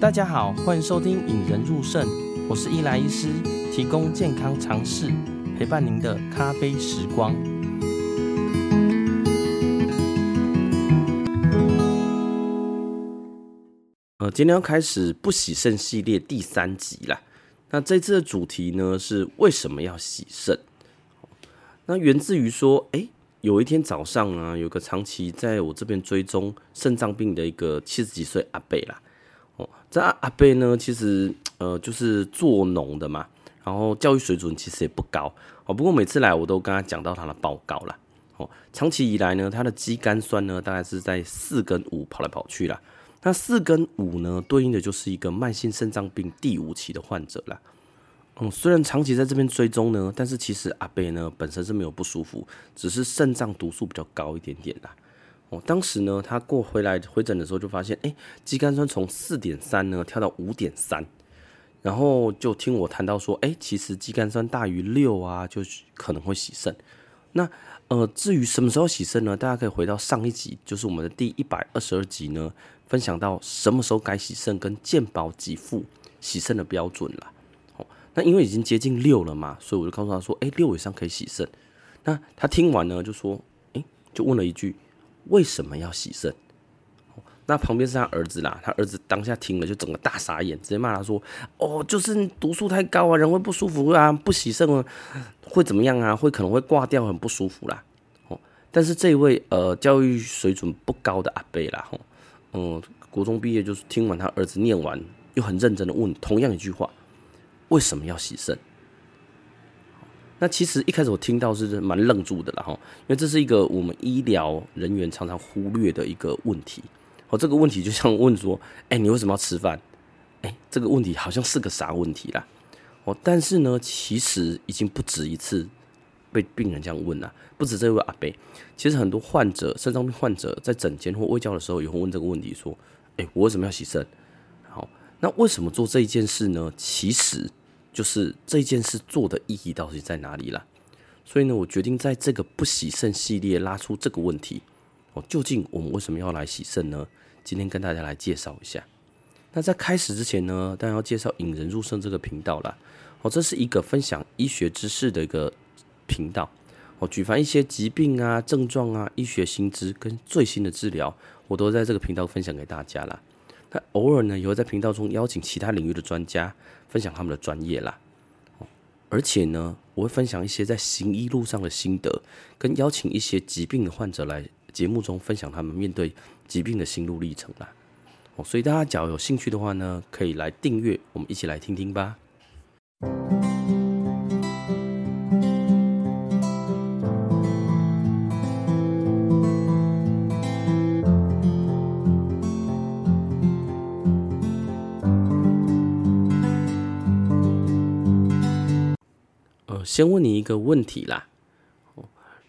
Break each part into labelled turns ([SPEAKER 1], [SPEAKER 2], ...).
[SPEAKER 1] 大家好，欢迎收听《引人入肾》，我是伊莱医师，提供健康常识，陪伴您的咖啡时光。呃，今天要开始不洗肾系列第三集啦。那这次的主题呢，是为什么要洗肾？那源自于说，哎，有一天早上啊，有个长期在我这边追踪肾脏病的一个七十几岁阿伯啦。哦，这阿阿伯呢，其实呃就是做农的嘛，然后教育水准其实也不高哦。不过每次来我都跟他讲到他的报告啦。哦，长期以来呢，他的肌酐酸呢大概是在四跟五跑来跑去啦。那四跟五呢，对应的就是一个慢性肾脏病第五期的患者啦。嗯，虽然长期在这边追踪呢，但是其实阿贝呢本身是没有不舒服，只是肾脏毒素比较高一点点啦。哦，当时呢他过回来回诊的时候就发现，哎，肌酐酸从四点三呢跳到五点三，然后就听我谈到说，哎，其实肌酐酸大于六啊，就可能会洗肾。那呃，至于什么时候洗肾呢？大家可以回到上一集，就是我们的第一百二十二集呢。分享到什么时候该洗肾跟健保给付洗肾的标准啦。那因为已经接近六了嘛，所以我就告诉他说，哎，六以上可以洗肾。那他听完呢，就说，哎，就问了一句，为什么要洗肾？那旁边是他儿子啦，他儿子当下听了就整个大傻眼，直接骂他说，哦，就是毒素太高啊，人会不舒服啊，不洗肾会怎么样啊？会可能会挂掉，很不舒服啦。哦，但是这位呃教育水准不高的阿伯啦，吼。嗯，国中毕业就是听完他儿子念完，又很认真的问同样一句话：为什么要洗肾？那其实一开始我听到是蛮愣住的了哈，因为这是一个我们医疗人员常常忽略的一个问题。哦，这个问题就像问说：哎，你为什么要吃饭？哎，这个问题好像是个啥问题啦？哦，但是呢，其实已经不止一次。被病人这样问了，不止这位阿伯，其实很多患者，肾脏病患者在诊间或未教的时候也会问这个问题，说：“哎，我为什么要洗肾？”好，那为什么做这一件事呢？其实就是这件事做的意义到底在哪里啦？所以呢，我决定在这个不洗肾系列拉出这个问题哦，究竟我们为什么要来洗肾呢？今天跟大家来介绍一下。那在开始之前呢，当然要介绍引人入胜这个频道啦。哦，这是一个分享医学知识的一个。频道，我举凡一些疾病啊、症状啊、医学新知跟最新的治疗，我都在这个频道分享给大家啦。那偶尔呢，也会在频道中邀请其他领域的专家分享他们的专业啦。而且呢，我会分享一些在行医路上的心得，跟邀请一些疾病的患者来节目中分享他们面对疾病的心路历程啦。哦，所以大家假如有兴趣的话呢，可以来订阅，我们一起来听听吧。先问你一个问题啦，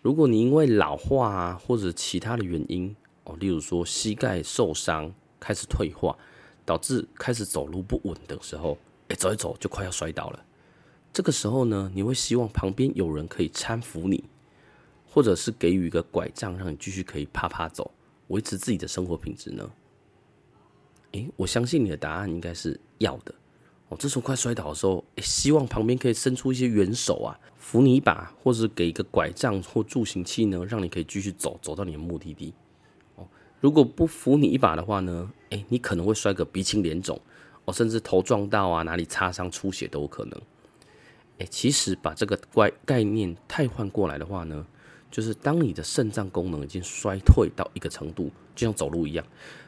[SPEAKER 1] 如果你因为老化啊或者其他的原因哦，例如说膝盖受伤开始退化，导致开始走路不稳的时候，哎，走一走就快要摔倒了。这个时候呢，你会希望旁边有人可以搀扶你，或者是给予一个拐杖，让你继续可以趴趴走，维持自己的生活品质呢？诶，我相信你的答案应该是要的。哦，这时候快摔倒的时候，希望旁边可以伸出一些援手啊，扶你一把，或者是给一个拐杖或助行器呢，让你可以继续走，走到你的目的地。哦，如果不扶你一把的话呢，诶，你可能会摔个鼻青脸肿，哦，甚至头撞到啊，哪里擦伤、出血都有可能。诶，其实把这个怪概念替换过来的话呢，就是当你的肾脏功能已经衰退到一个程度，就像走路一样，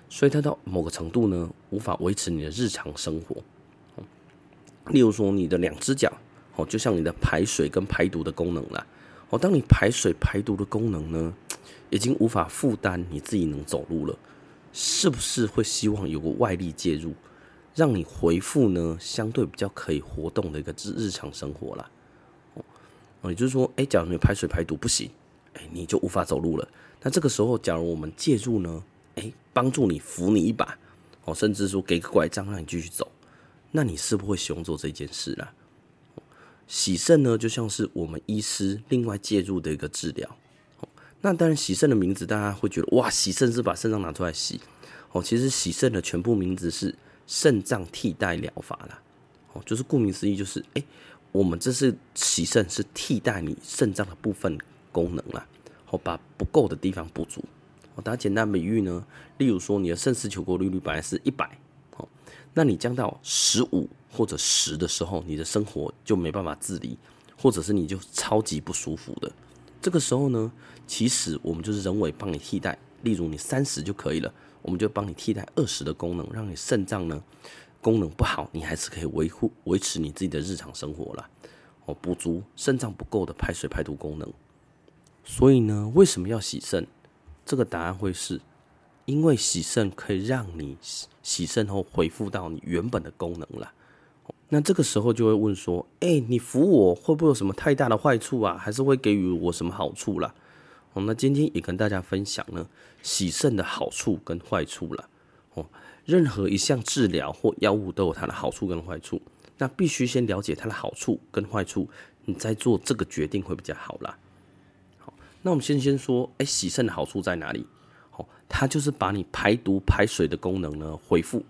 [SPEAKER 1] 衰退到某个程度呢，无法维持你的日常生活。例如说，你的两只脚，哦，就像你的排水跟排毒的功能啦。哦，当你排水排毒的功能呢，已经无法负担你自己能走路了，是不是会希望有个外力介入，让你恢复呢相对比较可以活动的一个日日常生活啦？哦，也就是说，哎，假如你排水排毒不行，哎，你就无法走路了。那这个时候，假如我们介入呢，哎，帮助你扶你一把，哦，甚至说给个拐杖让你继续走。那你是不是会喜欢做这件事啦？洗肾呢，就像是我们医师另外介入的一个治疗。那当然，洗肾的名字大家会觉得哇，洗肾是把肾脏拿出来洗哦。其实洗肾的全部名字是肾脏替代疗法啦。哦，就是顾名思义，就是哎，我们这是洗肾是替代你肾脏的部分功能啦，哦，把不够的地方补足。我打简单比喻呢，例如说你的肾丝球过滤率本来是一百，那你降到十五或者十的时候，你的生活就没办法自理，或者是你就超级不舒服的。这个时候呢，其实我们就是人为帮你替代，例如你三十就可以了，我们就帮你替代二十的功能，让你肾脏呢功能不好，你还是可以维护维持你自己的日常生活啦。哦，补足肾脏不够的排水排毒功能。所以呢，为什么要洗肾？这个答案会是，因为洗肾可以让你洗洗肾后恢复到你原本的功能了。那这个时候就会问说，哎，你服我会不会有什么太大的坏处啊？还是会给予我什么好处啦？哦，那今天也跟大家分享呢，洗肾的好处跟坏处了。哦，任何一项治疗或药物都有它的好处跟坏处，那必须先了解它的好处跟坏处，你再做这个决定会比较好啦。好，那我们先先说，哎，洗肾的好处在哪里？哦，它就是把你排毒排水的功能呢恢复。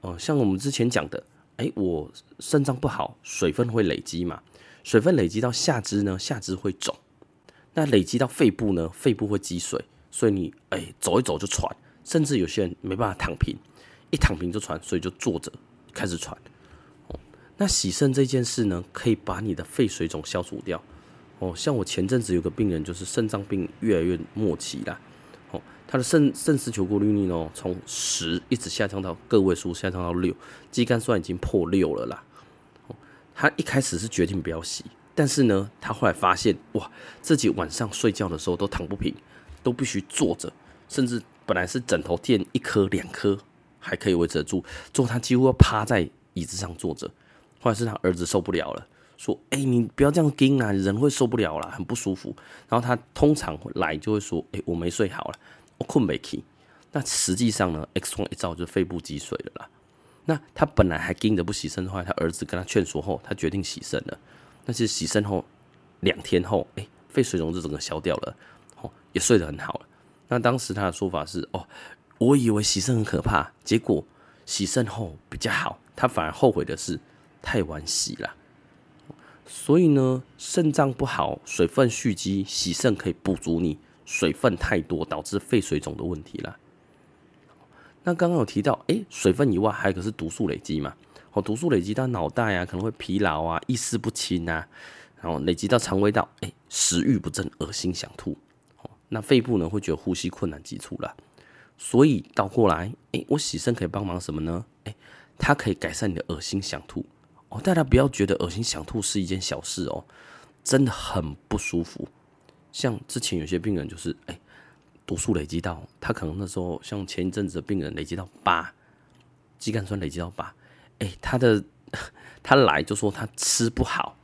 [SPEAKER 1] 哦，像我们之前讲的。哎，我肾脏不好，水分会累积嘛？水分累积到下肢呢，下肢会肿。那累积到肺部呢，肺部会积水，所以你哎走一走就喘，甚至有些人没办法躺平，一躺平就喘，所以就坐着开始喘。哦，那洗肾这件事呢，可以把你的肺水肿消除掉。哦，像我前阵子有个病人，就是肾脏病越来越末期了。他的肾肾丝球过滤率呢，从十一直下降到个位数，下降到六，肌酐酸已经破六了啦。他一开始是决定不要洗，但是呢，他后来发现哇，自己晚上睡觉的时候都躺不平，都必须坐着，甚至本来是枕头垫一颗两颗还可以维持得住，最后他几乎要趴在椅子上坐着。后来是他儿子受不了了，说：“哎、你不要这样盯啊，人会受不了啦，很不舒服。”然后他通常来就会说：“哎、我没睡好了。”困没起，那实际上呢，X 光一照就肺部积水了啦。那他本来还盯着不洗肾的话，他儿子跟他劝说后，他决定洗肾了。但是洗肾后两天后，哎、欸，肺水肿就整个消掉了，哦，也睡得很好了。那当时他的说法是：哦，我以为洗肾很可怕，结果洗肾后比较好。他反而后悔的是太晚洗了。所以呢，肾脏不好，水分蓄积，洗肾可以补足你。水分太多导致肺水肿的问题啦。那刚刚有提到，哎、水分以外还有一个是毒素累积嘛？哦，毒素累积到脑袋啊，可能会疲劳啊，意识不清啊，然后累积到肠胃道，哎、食欲不振，恶心想吐。那肺部呢会觉得呼吸困难急促啦。所以倒过来，哎、我洗肾可以帮忙什么呢？哎、它可以改善你的恶心想吐。哦，大家不要觉得恶心想吐是一件小事哦，真的很不舒服。像之前有些病人就是，哎、毒素累积到他可能那时候，像前一阵子的病人累积到八，肌酐酸累积到八，哎，他的他来就说他吃不好，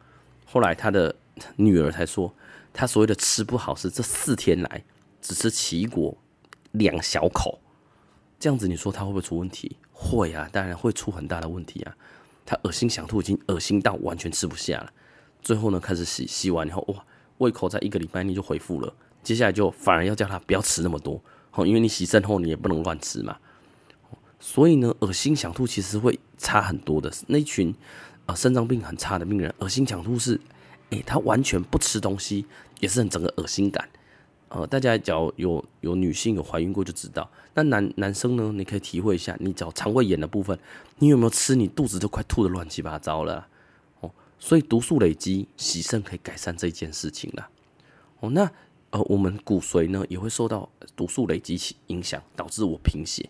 [SPEAKER 1] 后来他的女儿才说，他所谓的吃不好是这四天来只吃奇异果两小口，这样子你说他会不会出问题？会啊，当然会出很大的问题啊，他恶心想吐，已经恶心到完全吃不下了，最后呢开始洗，洗完以后哇。胃口在一个礼拜内就恢复了，接下来就反而要叫他不要吃那么多，哦，因为你洗肾后你也不能乱吃嘛，所以呢，恶心想吐其实会差很多的。那群啊肾脏病很差的病人，恶心想吐是，哎，他完全不吃东西，也是很整个恶心感。呃，大家只要有有女性有怀孕过就知道，那男男生呢，你可以体会一下，你只要肠胃炎的部分，你有没有吃，你肚子都快吐得乱七八糟了。所以毒素累积，洗肾可以改善这件事情了。哦，那呃，我们骨髓呢也会受到毒素累积起影响，导致我贫血。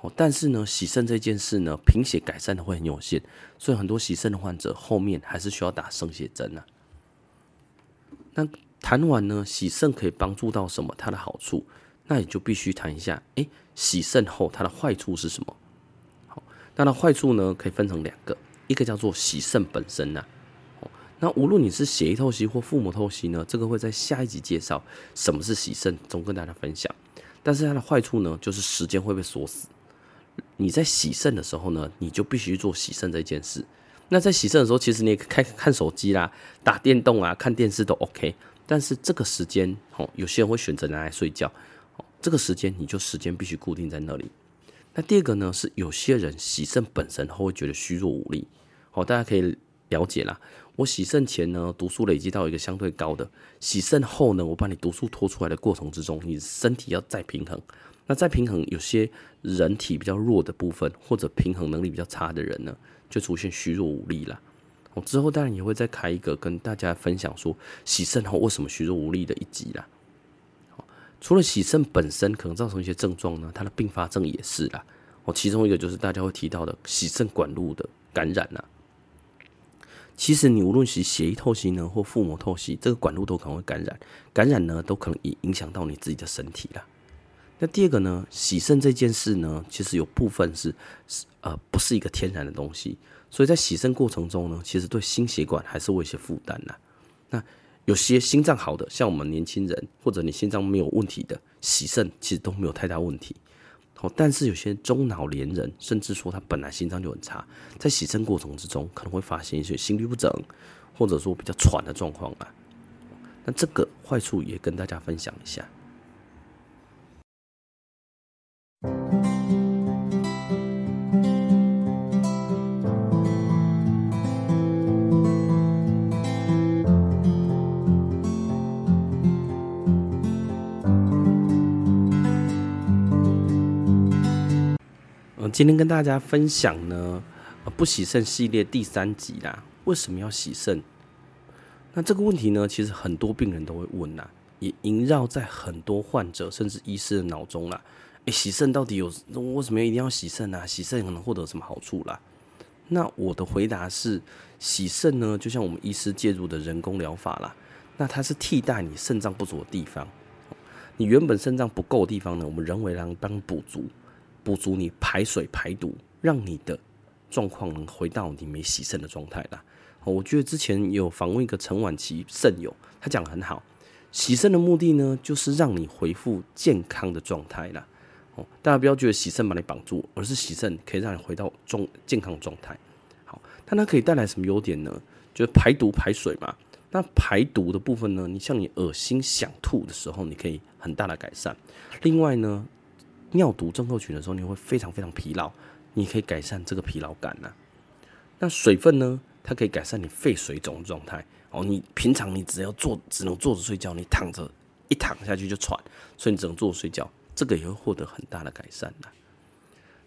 [SPEAKER 1] 哦，但是呢，洗肾这件事呢，贫血改善的会很有限，所以很多洗肾的患者后面还是需要打生血针啊。那谈完呢，洗肾可以帮助到什么？它的好处，那也就必须谈一下。诶，洗肾后它的坏处是什么？好，那它坏处呢，可以分成两个。一个叫做洗肾本身呐、啊，那无论你是血液透析或腹膜透析呢，这个会在下一集介绍什么是洗肾，总跟大家分享。但是它的坏处呢，就是时间会被锁死。你在洗肾的时候呢，你就必须做洗肾这件事。那在洗肾的时候，其实你也可以看看手机啦、打电动啊、看电视都 OK。但是这个时间，哦，有些人会选择拿来睡觉，哦，这个时间你就时间必须固定在那里。那第二个呢，是有些人洗肾本身后会觉得虚弱无力，好，大家可以了解啦。我洗肾前呢，毒素累积到一个相对高的，洗肾后呢，我把你毒素拖出来的过程之中，你身体要再平衡。那再平衡，有些人体比较弱的部分，或者平衡能力比较差的人呢，就出现虚弱无力了。我之后当然也会再开一个跟大家分享说洗肾后为什么虚弱无力的一集啦。除了洗肾本身可能造成一些症状呢，它的并发症也是啦。哦，其中一个就是大家会提到的洗肾管路的感染啦。其实你无论是血液透析呢，或腹膜透析，这个管路都可能会感染，感染呢都可能影影响到你自己的身体啦。那第二个呢，洗肾这件事呢，其实有部分是是呃不是一个天然的东西，所以在洗肾过程中呢，其实对心血管还是会有一些负担呐。那有些心脏好的，像我们年轻人或者你心脏没有问题的，洗肾其实都没有太大问题。好，但是有些中老年人，甚至说他本来心脏就很差，在洗肾过程之中可能会发现一些心律不整，或者说比较喘的状况啊。那这个坏处也跟大家分享一下。今天跟大家分享呢，不洗肾系列第三集啦。为什么要洗肾？那这个问题呢，其实很多病人都会问呐，也萦绕在很多患者甚至医师的脑中啦。诶，洗肾到底有为什么一定要洗肾啊？洗肾可能获得什么好处啦？那我的回答是，洗肾呢，就像我们医师介入的人工疗法啦。那它是替代你肾脏不足的地方，你原本肾脏不够的地方呢，我们人为让帮补足。补足你排水排毒，让你的状况能回到你没洗肾的状态啦。我觉得之前有访问一个陈婉琪肾友，他讲得很好，洗肾的目的呢，就是让你恢复健康的状态啦。哦，大家不要觉得洗肾把你绑住，而是洗肾可以让你回到状健康状态。好，但它可以带来什么优点呢？就是排毒排水嘛。那排毒的部分呢，你像你恶心想吐的时候，你可以很大的改善。另外呢，尿毒症候群的时候，你会非常非常疲劳，你可以改善这个疲劳感呐、那水分呢？它可以改善你肺水肿状态哦。你平常你只要坐，只能坐着睡觉，你躺着一躺下去就喘，所以你只能坐着睡觉，这个也会获得很大的改善呐、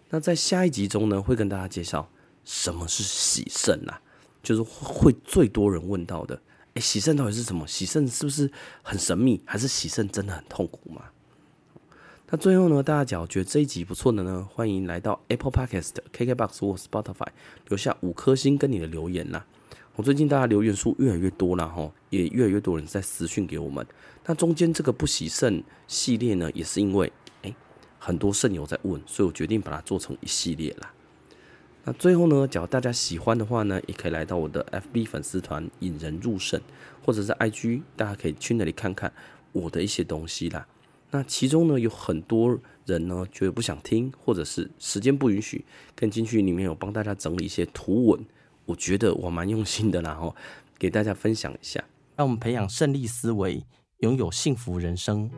[SPEAKER 1] 那在下一集中呢，会跟大家介绍什么是洗肾啊，就是会最多人问到的。哎，洗肾到底是什么？洗肾是不是很神秘？还是洗肾真的很痛苦吗？那最后呢，大家假如觉得这一集不错的呢，欢迎来到 Apple Podcast、KKBox 或 Spotify 留下五颗星跟你的留言啦。我最近大家留言数越来越多了哈，也越来越多人在私讯给我们。那中间这个不洗肾系列呢，也是因为哎很多肾友在问，所以我决定把它做成一系列啦。那最后呢，假如大家喜欢的话呢，也可以来到我的 FB 粉丝团引人入肾，或者是 IG，大家可以去那里看看我的一些东西啦。那其中呢，有很多人呢觉得不想听，或者是时间不允许，跟进去里面有帮大家整理一些图文，我觉得我蛮用心的，然后给大家分享一下，让我们培养胜利思维，拥有幸福人生。